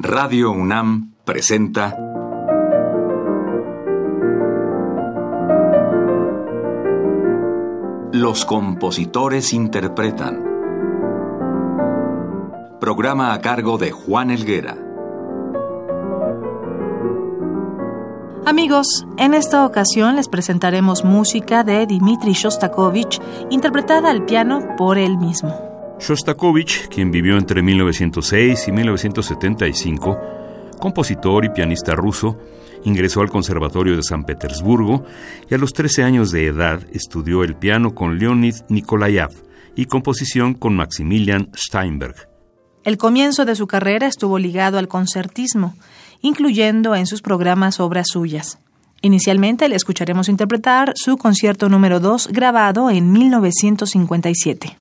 Radio UNAM presenta Los compositores interpretan. Programa a cargo de Juan Elguera. Amigos, en esta ocasión les presentaremos música de Dmitri Shostakovich, interpretada al piano por él mismo. Shostakovich, quien vivió entre 1906 y 1975, compositor y pianista ruso, ingresó al Conservatorio de San Petersburgo y a los 13 años de edad estudió el piano con Leonid Nikolayev y composición con Maximilian Steinberg. El comienzo de su carrera estuvo ligado al concertismo, incluyendo en sus programas obras suyas. Inicialmente le escucharemos interpretar su concierto número 2 grabado en 1957.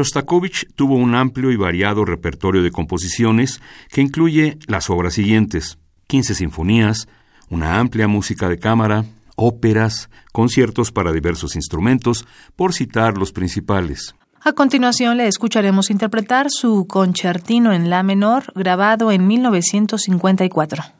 Shostakovich tuvo un amplio y variado repertorio de composiciones que incluye las obras siguientes: 15 sinfonías, una amplia música de cámara, óperas, conciertos para diversos instrumentos, por citar los principales. A continuación le escucharemos interpretar su concertino en la menor grabado en 1954.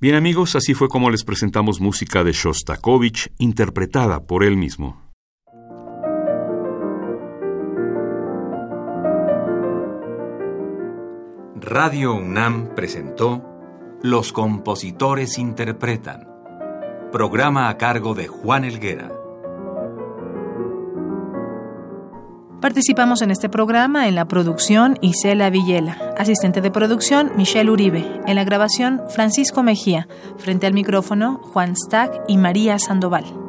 Bien amigos, así fue como les presentamos música de Shostakovich interpretada por él mismo. Radio UNAM presentó Los compositores interpretan, programa a cargo de Juan Elguera. Participamos en este programa en la producción Isela Villela, asistente de producción Michelle Uribe, en la grabación Francisco Mejía, frente al micrófono Juan Stack y María Sandoval.